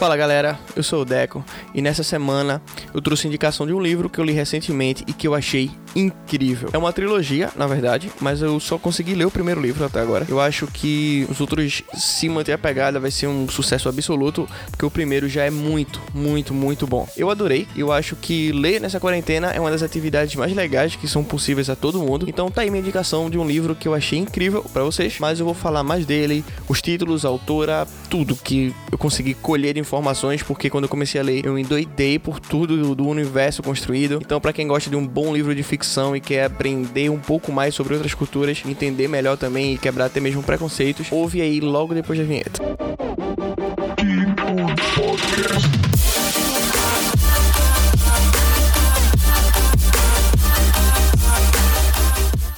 Fala galera, eu sou o Deco e nessa semana eu trouxe indicação de um livro que eu li recentemente e que eu achei incrível. É uma trilogia, na verdade, mas eu só consegui ler o primeiro livro até agora. Eu acho que os outros, se manter a pegada, vai ser um sucesso absoluto, porque o primeiro já é muito, muito, muito bom. Eu adorei, eu acho que ler nessa quarentena é uma das atividades mais legais que são possíveis a todo mundo. Então tá aí minha indicação de um livro que eu achei incrível para vocês, mas eu vou falar mais dele, os títulos, a autora, tudo que eu consegui colher de informações, porque quando eu comecei a ler, eu endoidei por tudo do universo construído. Então, para quem gosta de um bom livro de ficção e quer aprender um pouco mais sobre outras culturas, entender melhor também e quebrar até mesmo preconceitos, ouve aí logo depois da vinheta.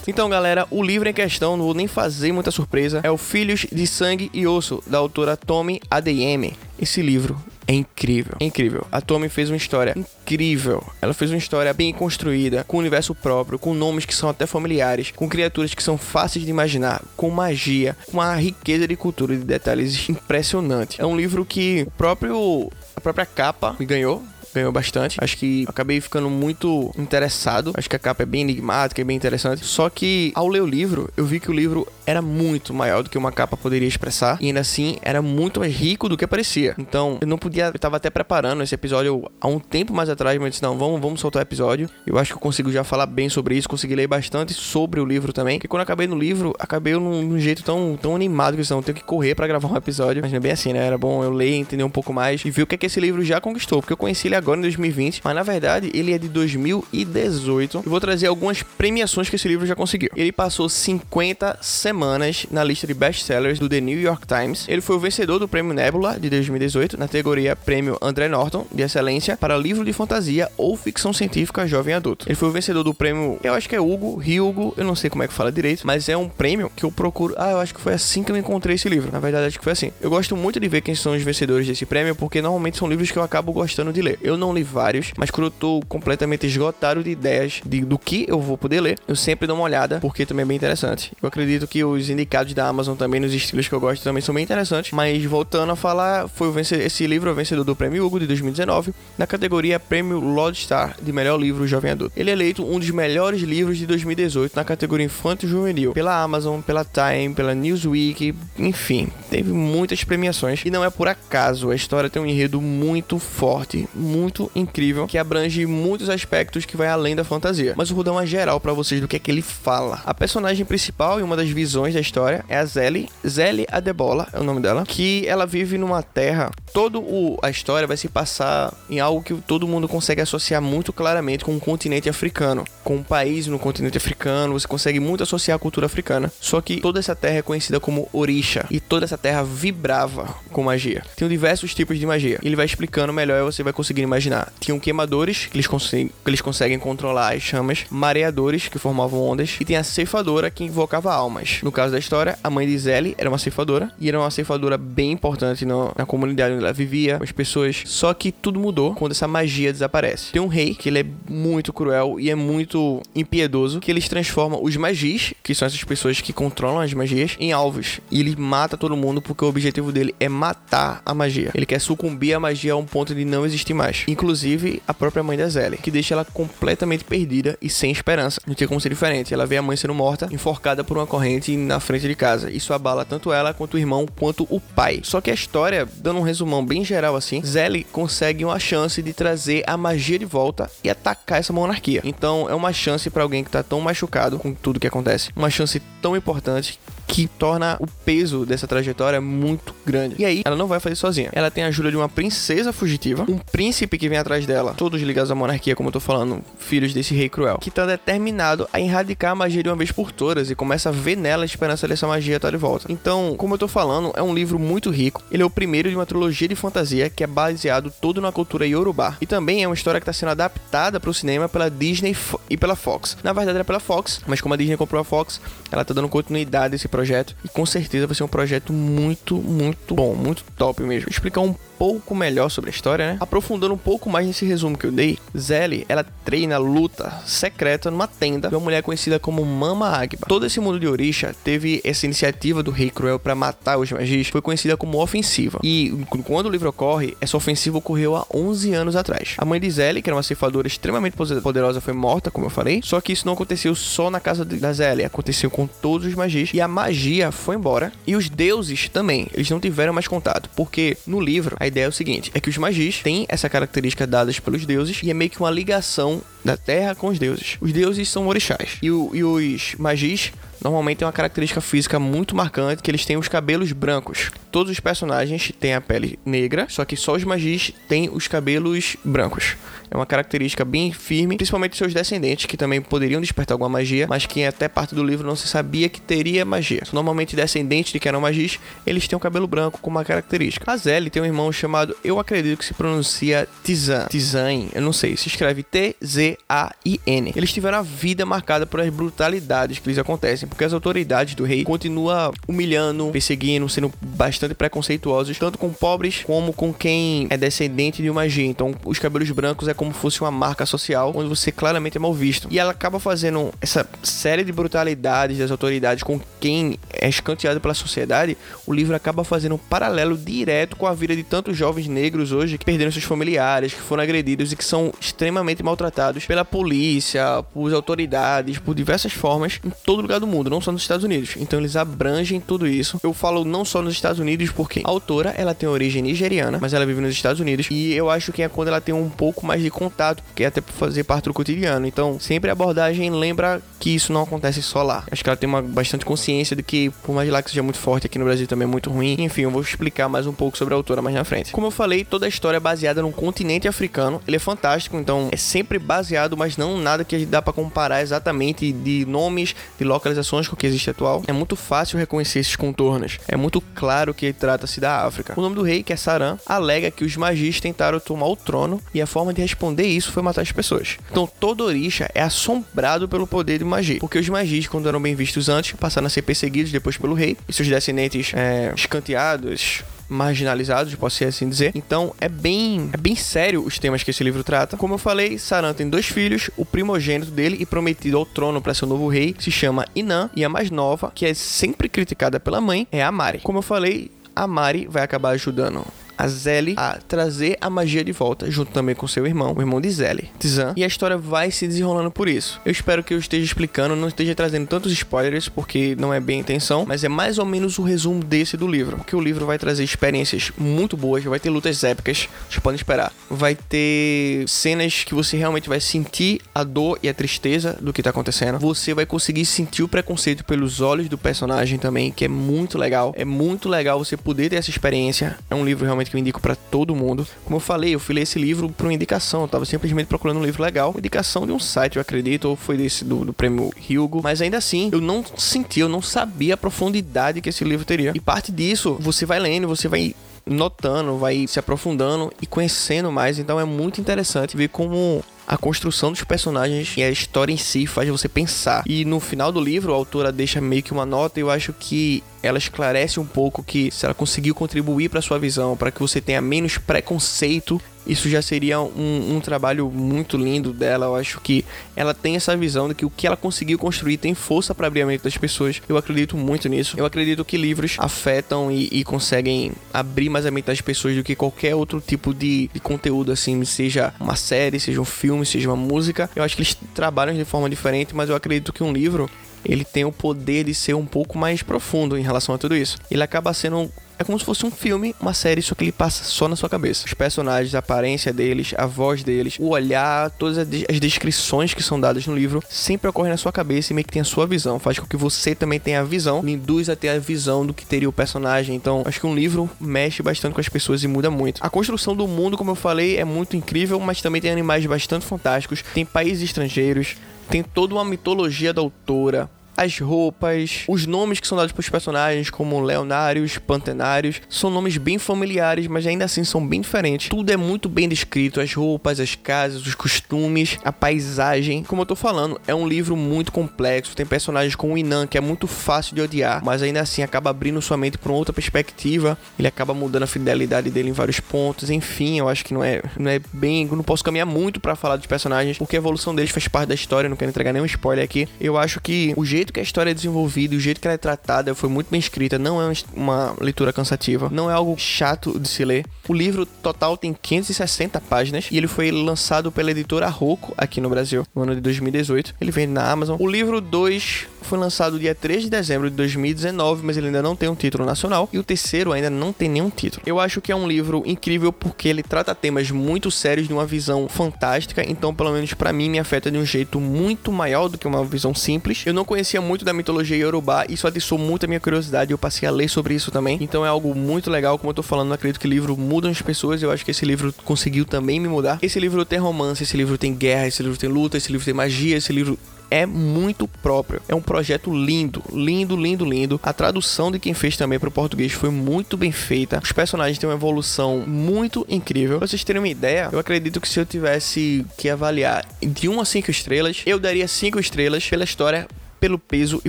Então, galera, o livro em questão, não vou nem fazer muita surpresa, é o Filhos de Sangue e Osso, da autora Tommy Adeyemi. Esse livro é incrível, é incrível. A Tommy fez uma história incrível. Ela fez uma história bem construída, com universo próprio, com nomes que são até familiares, com criaturas que são fáceis de imaginar, com magia, com uma riqueza de cultura e de detalhes impressionante. É um livro que o próprio a própria capa me ganhou, ganhou bastante. Acho que acabei ficando muito interessado. Acho que a capa é bem enigmática e bem interessante. Só que ao ler o livro, eu vi que o livro era muito maior do que uma capa poderia expressar. E ainda assim, era muito mais rico do que parecia. Então, eu não podia. Eu tava até preparando esse episódio há um tempo mais atrás, mas eu disse: não, vamos, vamos soltar o episódio. Eu acho que eu consigo já falar bem sobre isso. Consegui ler bastante sobre o livro também. Porque quando acabei no livro, acabei num, num jeito tão, tão animado que eu tenho que correr para gravar um episódio. Mas não é bem assim, né? Era bom eu ler, entender um pouco mais e ver o que é que esse livro já conquistou. Porque eu conheci ele agora em 2020, mas na verdade ele é de 2018. E vou trazer algumas premiações que esse livro já conseguiu. Ele passou 50 semanas na lista de best-sellers do The New York Times. Ele foi o vencedor do Prêmio Nebula de 2018 na categoria Prêmio André Norton de Excelência para livro de fantasia ou ficção científica jovem adulto. Ele foi o vencedor do prêmio, eu acho que é Hugo, Hugo, eu não sei como é que fala direito, mas é um prêmio que eu procuro. Ah, eu acho que foi assim que eu encontrei esse livro. Na verdade, acho que foi assim. Eu gosto muito de ver quem são os vencedores desse prêmio, porque normalmente são livros que eu acabo gostando de ler. Eu não li vários, mas quando eu tô completamente esgotado de ideias de, do que eu vou poder ler, eu sempre dou uma olhada, porque também é bem interessante. Eu acredito que os indicados da Amazon também, nos estilos que eu gosto, também são bem interessantes. Mas voltando a falar, foi o vencedor, esse livro é o vencedor do Prêmio Hugo de 2019, na categoria Prêmio Lodestar de melhor livro jovem adulto. Ele é eleito um dos melhores livros de 2018 na categoria Infanto Juvenil, pela Amazon, pela Time, pela Newsweek, enfim, teve muitas premiações. E não é por acaso, a história tem um enredo muito forte, muito incrível, que abrange muitos aspectos que vai além da fantasia. Mas eu vou dar uma geral para vocês do que é que ele fala. A personagem principal e uma das visões da história é a Zelly, Zelly Adebola é o nome dela, que ela vive numa terra. Todo o, a história vai se passar em algo que todo mundo consegue associar muito claramente com o continente africano, com um país no continente africano. Você consegue muito associar a cultura africana. Só que toda essa terra é conhecida como Orisha e toda essa terra vibrava com magia. Tem diversos tipos de magia. Ele vai explicando melhor e você vai conseguir imaginar. Tinham queimadores que eles, conseguem, que eles conseguem controlar as chamas, mareadores que formavam ondas e tem a ceifadora que invocava almas. No caso da história, a mãe de Zelly era uma ceifadora e era uma ceifadora bem importante no, na comunidade onde ela vivia, com as pessoas. Só que tudo mudou quando essa magia desaparece. Tem um rei que ele é muito cruel e é muito impiedoso, que eles transformam os magis, que são essas pessoas que controlam as magias, em alvos. E ele mata todo mundo porque o objetivo dele é matar a magia. Ele quer sucumbir à magia a um ponto de não existir mais. Inclusive a própria mãe da Zelly, que deixa ela completamente perdida e sem esperança. Não tinha como ser diferente. Ela vê a mãe sendo morta, enforcada por uma corrente na frente de casa. Isso abala tanto ela quanto o irmão quanto o pai. Só que a história, dando um resumão bem geral assim, Zelly consegue uma chance de trazer a magia de volta e atacar essa monarquia. Então é uma chance para alguém que tá tão machucado com tudo que acontece, uma chance tão importante que torna o peso dessa trajetória muito grande. E aí, ela não vai fazer sozinha. Ela tem a ajuda de uma princesa fugitiva, um príncipe que vem atrás dela, todos ligados à monarquia, como eu tô falando, filhos desse rei cruel, que tá determinado a erradicar a magia de uma vez por todas e começa a ver nela a esperança dessa magia estar de volta. Então, como eu tô falando, é um livro muito rico. Ele é o primeiro de uma trilogia de fantasia que é baseado todo na cultura Yorubá. E também é uma história que está sendo adaptada para o cinema pela Disney e pela Fox. Na verdade era pela Fox, mas como a Disney comprou a Fox, ela tá dando continuidade a esse projeto projeto e com certeza vai ser um projeto muito, muito bom, muito top mesmo. Explicar um pouco melhor sobre a história, né? Aprofundando um pouco mais nesse resumo que eu dei, Zelly, ela treina luta secreta numa tenda de uma mulher conhecida como Mama Agba. Todo esse mundo de Orisha teve essa iniciativa do Rei Cruel para matar os magis, foi conhecida como ofensiva. E quando o livro ocorre, essa ofensiva ocorreu há 11 anos atrás. A mãe de Zelly, que era uma ceifadora extremamente poderosa, foi morta, como eu falei, só que isso não aconteceu só na casa da Zelly, aconteceu com todos os magis e a magia foi embora e os deuses também, eles não tiveram mais contato, porque no livro a ideia é o seguinte: é que os magis têm essa característica dadas pelos deuses e é meio que uma ligação da terra com os deuses. Os deuses são orixás e, o, e os magis normalmente têm uma característica física muito marcante que eles têm os cabelos brancos. Todos os personagens têm a pele negra, só que só os magis têm os cabelos brancos. É uma característica bem firme, principalmente seus descendentes, que também poderiam despertar alguma magia, mas que até parte do livro não se sabia que teria magia. Normalmente descendentes de que eram magis, eles têm o cabelo branco como uma característica. A Zelly tem um irmão chamado, eu acredito que se pronuncia Tizan. Tizan, eu não sei, se escreve T-Z-A-I-N. Eles tiveram a vida marcada por as brutalidades que lhes acontecem, porque as autoridades do rei continuam humilhando, perseguindo, sendo bastante preconceituosos, tanto com pobres como com quem é descendente de uma magia. Então, os cabelos brancos é como fosse uma marca social, onde você claramente é mal visto. E ela acaba fazendo essa série de brutalidades das autoridades com quem é escanteado pela sociedade. O livro acaba fazendo um paralelo direto com a vida de tantos jovens negros hoje que perderam seus familiares, que foram agredidos e que são extremamente maltratados pela polícia, por autoridades, por diversas formas em todo lugar do mundo, não só nos Estados Unidos. Então eles abrangem tudo isso. Eu falo não só nos Estados Unidos porque a autora ela tem origem nigeriana, mas ela vive nos Estados Unidos e eu acho que é quando ela tem um pouco mais de contato, porque é até por fazer parte do cotidiano. Então, sempre a abordagem lembra que isso não acontece só lá. Acho que ela tem uma bastante consciência de que, por mais lá que seja muito forte, aqui no Brasil também é muito ruim. Enfim, eu vou explicar mais um pouco sobre a autora mais na frente. Como eu falei, toda a história é baseada num continente africano. Ele é fantástico, então é sempre baseado, mas não nada que dá para comparar exatamente de nomes, de localizações com o que existe atual. É muito fácil reconhecer esses contornos. É muito claro que trata-se da África. O nome do rei, que é Saran, alega que os magis tentaram tomar o trono e a forma de responder isso foi matar as pessoas. Então todo Orisha é assombrado pelo poder de magia, porque os magis, quando eram bem vistos antes, passaram a ser perseguidos depois pelo rei, e seus descendentes é, escanteados, marginalizados, posso assim dizer. Então é bem, é bem sério os temas que esse livro trata. Como eu falei, Saran tem dois filhos, o primogênito dele e prometido ao trono para ser o novo rei se chama Inan, e a mais nova, que é sempre criticada pela mãe, é a Mari. Como eu falei, a Mari vai acabar ajudando a Zelly a trazer a magia de volta, junto também com seu irmão, o irmão de Zelly, Tizan. E a história vai se desenrolando por isso. Eu espero que eu esteja explicando, não esteja trazendo tantos spoilers, porque não é bem a intenção, mas é mais ou menos o resumo desse do livro. Porque o livro vai trazer experiências muito boas, vai ter lutas épicas, vocês podem esperar. Vai ter cenas que você realmente vai sentir a dor e a tristeza do que tá acontecendo. Você vai conseguir sentir o preconceito pelos olhos do personagem também, que é muito legal. É muito legal você poder ter essa experiência. É um livro realmente que eu indico para todo mundo. Como eu falei, eu fui ler esse livro por uma indicação. Eu tava simplesmente procurando um livro legal, indicação de um site, eu acredito, ou foi desse do, do prêmio Hugo. Mas ainda assim, eu não senti, eu não sabia a profundidade que esse livro teria. E parte disso, você vai lendo, você vai notando, vai se aprofundando e conhecendo mais. Então é muito interessante ver como a construção dos personagens e a história em si faz você pensar. E no final do livro, a autora deixa meio que uma nota, e eu acho que ela esclarece um pouco que se ela conseguiu contribuir para sua visão, para que você tenha menos preconceito isso já seria um, um, trabalho muito lindo dela. Eu acho que ela tem essa visão de que o que ela conseguiu construir tem força para abrir a mente das pessoas. Eu acredito muito nisso. Eu acredito que livros afetam e, e conseguem abrir mais a mente das pessoas do que qualquer outro tipo de, de, conteúdo, assim, seja uma série, seja um filme, seja uma música. Eu acho que eles trabalham de forma diferente, mas eu acredito que um livro ele tem o poder de ser um pouco mais profundo em relação a tudo isso. Ele acaba sendo é como se fosse um filme, uma série, só que ele passa só na sua cabeça. Os personagens, a aparência deles, a voz deles, o olhar, todas as descrições que são dadas no livro sempre ocorrem na sua cabeça e meio que tem a sua visão. Faz com que você também tenha a visão, me induz a ter a visão do que teria o personagem. Então, acho que um livro mexe bastante com as pessoas e muda muito. A construção do mundo, como eu falei, é muito incrível, mas também tem animais bastante fantásticos. Tem países estrangeiros, tem toda uma mitologia da autora as roupas, os nomes que são dados para os personagens, como Leonários, Pantenários, são nomes bem familiares, mas ainda assim são bem diferentes. Tudo é muito bem descrito, as roupas, as casas, os costumes, a paisagem. Como eu tô falando, é um livro muito complexo, tem personagens como o Inan, que é muito fácil de odiar, mas ainda assim acaba abrindo sua mente para outra perspectiva. Ele acaba mudando a fidelidade dele em vários pontos. Enfim, eu acho que não é, não é bem, não posso caminhar muito para falar dos personagens, porque a evolução deles faz parte da história, não quero entregar nenhum spoiler aqui. Eu acho que o jeito que a história é desenvolvida, o jeito que ela é tratada, foi muito bem escrita, não é uma leitura cansativa, não é algo chato de se ler. O livro total tem 560 páginas e ele foi lançado pela editora Rocco aqui no Brasil, no ano de 2018. Ele vende na Amazon. O livro 2 foi lançado dia 3 de dezembro de 2019, mas ele ainda não tem um título nacional. E o terceiro ainda não tem nenhum título. Eu acho que é um livro incrível porque ele trata temas muito sérios de uma visão fantástica. Então, pelo menos para mim, me afeta de um jeito muito maior do que uma visão simples. Eu não conhecia muito da mitologia Yorubá e isso atiçou muito a minha curiosidade. Eu passei a ler sobre isso também. Então é algo muito legal. Como eu tô falando, acredito que livro muda as pessoas. Eu acho que esse livro conseguiu também me mudar. Esse livro tem romance, esse livro tem guerra, esse livro tem luta, esse livro tem magia, esse livro é muito próprio. É um projeto lindo, lindo, lindo, lindo. A tradução de quem fez também para o português foi muito bem feita. Os personagens têm uma evolução muito incrível. Pra vocês terem uma ideia, eu acredito que se eu tivesse que avaliar de 1 a 5 estrelas, eu daria 5 estrelas pela história pelo peso e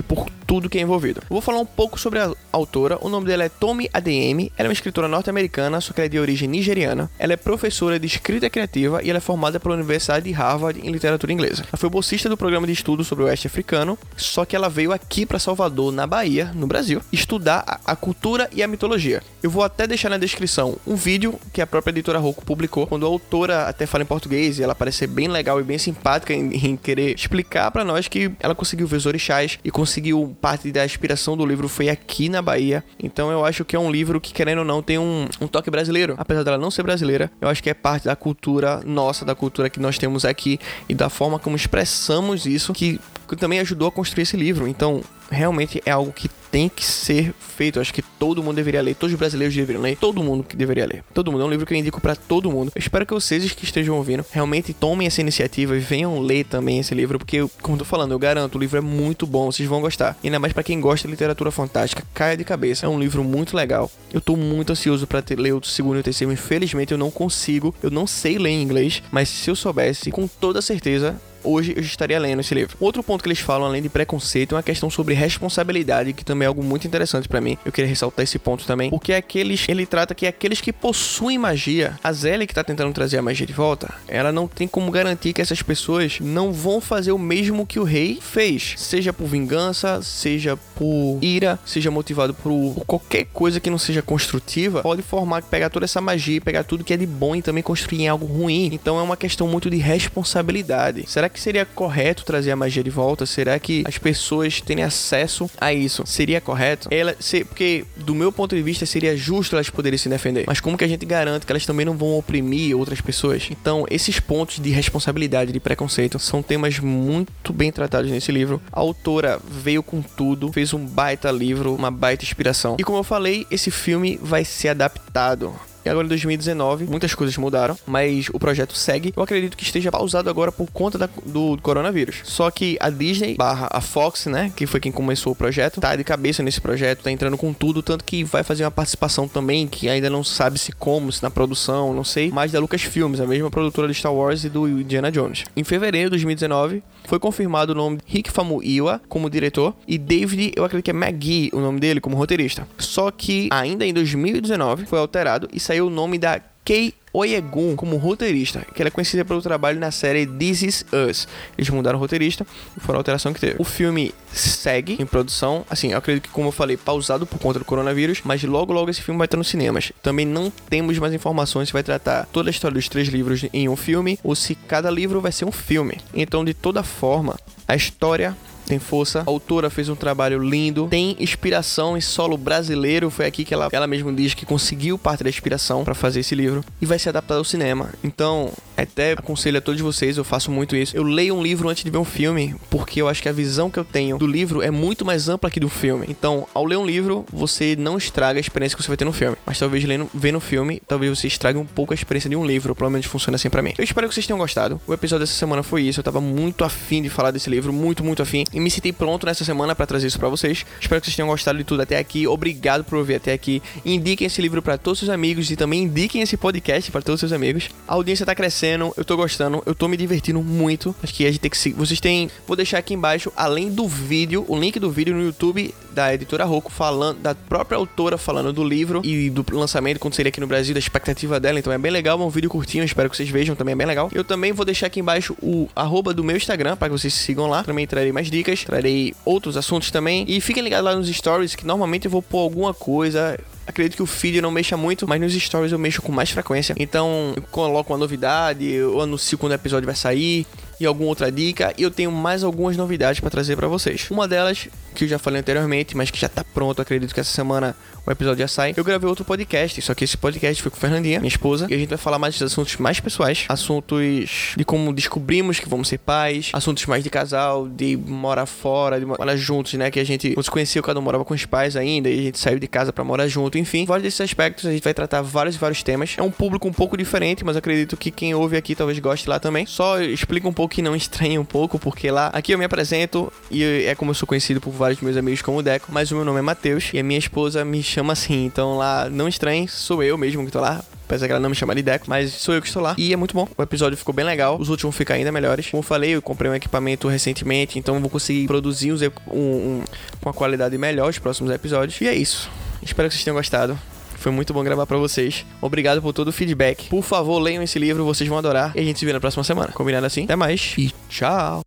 por tudo que é envolvido. Vou falar um pouco sobre a autora. O nome dela é Tommy ADM. Ela é uma escritora norte-americana, só que ela é de origem nigeriana. Ela é professora de escrita criativa e ela é formada pela Universidade de Harvard em literatura inglesa. Ela foi bolsista do programa de estudo sobre o oeste africano, só que ela veio aqui para Salvador, na Bahia, no Brasil, estudar a cultura e a mitologia. Eu vou até deixar na descrição um vídeo que a própria editora Rocco publicou, quando a autora até fala em português e ela parece ser bem legal e bem simpática em, em querer explicar para nós que ela conseguiu ver e conseguiu parte da inspiração do livro foi aqui na Bahia. Então eu acho que é um livro que, querendo ou não, tem um, um toque brasileiro. Apesar dela não ser brasileira, eu acho que é parte da cultura nossa, da cultura que nós temos aqui e da forma como expressamos isso que também ajudou a construir esse livro. Então, realmente é algo que tem que ser feito. Eu acho que todo mundo deveria ler, todos os brasileiros deveriam ler, todo mundo que deveria ler. Todo mundo, é um livro que eu indico para todo mundo. Eu espero que vocês que estejam ouvindo realmente tomem essa iniciativa e venham ler também esse livro, porque, como eu tô falando, eu garanto, o livro é muito bom, vocês vão gostar. E ainda mais para quem gosta de literatura fantástica, caia de cabeça. É um livro muito legal. Eu tô muito ansioso para ler o segundo e o terceiro. Infelizmente eu não consigo, eu não sei ler em inglês, mas se eu soubesse, com toda certeza hoje eu estaria lendo esse livro. Outro ponto que eles falam, além de preconceito, é uma questão sobre responsabilidade, que também é algo muito interessante para mim. Eu queria ressaltar esse ponto também, porque aqueles, ele trata que aqueles que possuem magia, a Zélia que tá tentando trazer a magia de volta, ela não tem como garantir que essas pessoas não vão fazer o mesmo que o rei fez, seja por vingança, seja por ira, seja motivado por, por qualquer coisa que não seja construtiva, pode formar, pegar toda essa magia, pegar tudo que é de bom e também construir em algo ruim. Então é uma questão muito de responsabilidade. Será que que seria correto trazer a magia de volta? Será que as pessoas terem acesso a isso seria correto? Ela, se, porque do meu ponto de vista seria justo elas poderem se defender. Mas como que a gente garante que elas também não vão oprimir outras pessoas? Então, esses pontos de responsabilidade, de preconceito, são temas muito bem tratados nesse livro. A autora veio com tudo, fez um baita livro, uma baita inspiração. E como eu falei, esse filme vai ser adaptado e agora em 2019, muitas coisas mudaram, mas o projeto segue. Eu acredito que esteja pausado agora por conta da, do coronavírus. Só que a Disney barra a Fox, né, que foi quem começou o projeto, tá de cabeça nesse projeto, tá entrando com tudo, tanto que vai fazer uma participação também, que ainda não sabe se como, se na produção, não sei, mas da Lucasfilms, a mesma produtora de Star Wars e do Indiana Jones. Em fevereiro de 2019, foi confirmado o nome Rick Famuyiwa como diretor e David, eu acredito que é McGee o nome dele, como roteirista. Só que ainda em 2019 foi alterado e saiu o nome da Kei Oyegun como roteirista, que ela é conhecida pelo trabalho na série This Is Us. Eles mudaram o roteirista e foram a alteração que teve. O filme segue em produção, assim, eu acredito que, como eu falei, pausado por conta do coronavírus, mas logo logo esse filme vai estar nos cinemas. Também não temos mais informações se vai tratar toda a história dos três livros em um filme ou se cada livro vai ser um filme. Então, de toda forma, a história tem força. A autora fez um trabalho lindo, tem inspiração em solo brasileiro. Foi aqui que ela, ela mesma diz que conseguiu parte da inspiração para fazer esse livro e vai ser adaptado ao cinema. Então, Até aconselho a todos vocês, eu faço muito isso. Eu leio um livro antes de ver um filme, porque eu acho que a visão que eu tenho do livro é muito mais ampla que do filme. Então, ao ler um livro, você não estraga a experiência que você vai ter no filme. Mas talvez lendo, vendo o filme, talvez você estrague um pouco a experiência de um livro. Pelo menos funciona assim pra mim. Eu espero que vocês tenham gostado. O episódio dessa semana foi isso. Eu tava muito afim de falar desse livro, muito, muito afim. E me senti pronto nessa semana para trazer isso para vocês. Espero que vocês tenham gostado de tudo até aqui. Obrigado por ouvir até aqui. Indiquem esse livro para todos os seus amigos e também indiquem esse podcast para todos os seus amigos. A audiência tá crescendo, eu tô gostando, eu tô me divertindo muito. Acho que a gente tem que seguir. Vocês têm. Vou deixar aqui embaixo, além do vídeo, o link do vídeo no YouTube da editora Rocco, falando, da própria autora falando do livro e do lançamento, quando seria aqui no Brasil, da expectativa dela. Então é bem legal, é um vídeo curtinho, espero que vocês vejam, também é bem legal. Eu também vou deixar aqui embaixo o arroba do meu Instagram, para que vocês sigam lá. Também trarei mais dicas, trarei outros assuntos também. E fiquem ligados lá nos stories, que normalmente eu vou pôr alguma coisa Acredito que o feed não mexa muito, mas nos stories eu mexo com mais frequência. Então, eu coloco uma novidade, eu anuncio quando o episódio vai sair e alguma outra dica. E eu tenho mais algumas novidades para trazer para vocês. Uma delas, que eu já falei anteriormente, mas que já tá pronto, acredito que essa semana o episódio já sai. Eu gravei outro podcast, só que esse podcast foi com Fernandinha, minha esposa, e a gente vai falar mais de assuntos mais pessoais, assuntos de como descobrimos que vamos ser pais, assuntos mais de casal, de morar fora, de morar juntos, né? Que a gente se conheceu, cada um morava com os pais ainda, e a gente saiu de casa para morar junto, enfim. Vários desses aspectos a gente vai tratar vários e vários temas. É um público um pouco diferente, mas acredito que quem ouve aqui talvez goste lá também. Só explica um pouco que não estranhe um pouco, porque lá aqui eu me apresento e é como eu sou conhecido por vários meus amigos como Deco, mas o meu nome é Matheus e a minha esposa me chama assim. Então lá, não estranhe, sou eu mesmo que tô lá. Apesar que ela não me chama de Deco, mas sou eu que estou lá. E é muito bom. O episódio ficou bem legal. Os últimos vão ficar ainda melhores. Como eu falei, eu comprei um equipamento recentemente, então vou conseguir produzir um, um, com uma qualidade melhor os próximos episódios. E é isso. Espero que vocês tenham gostado. Foi muito bom gravar para vocês. Obrigado por todo o feedback. Por favor, leiam esse livro, vocês vão adorar. E a gente se vê na próxima semana. Combinado assim? Até mais e tchau.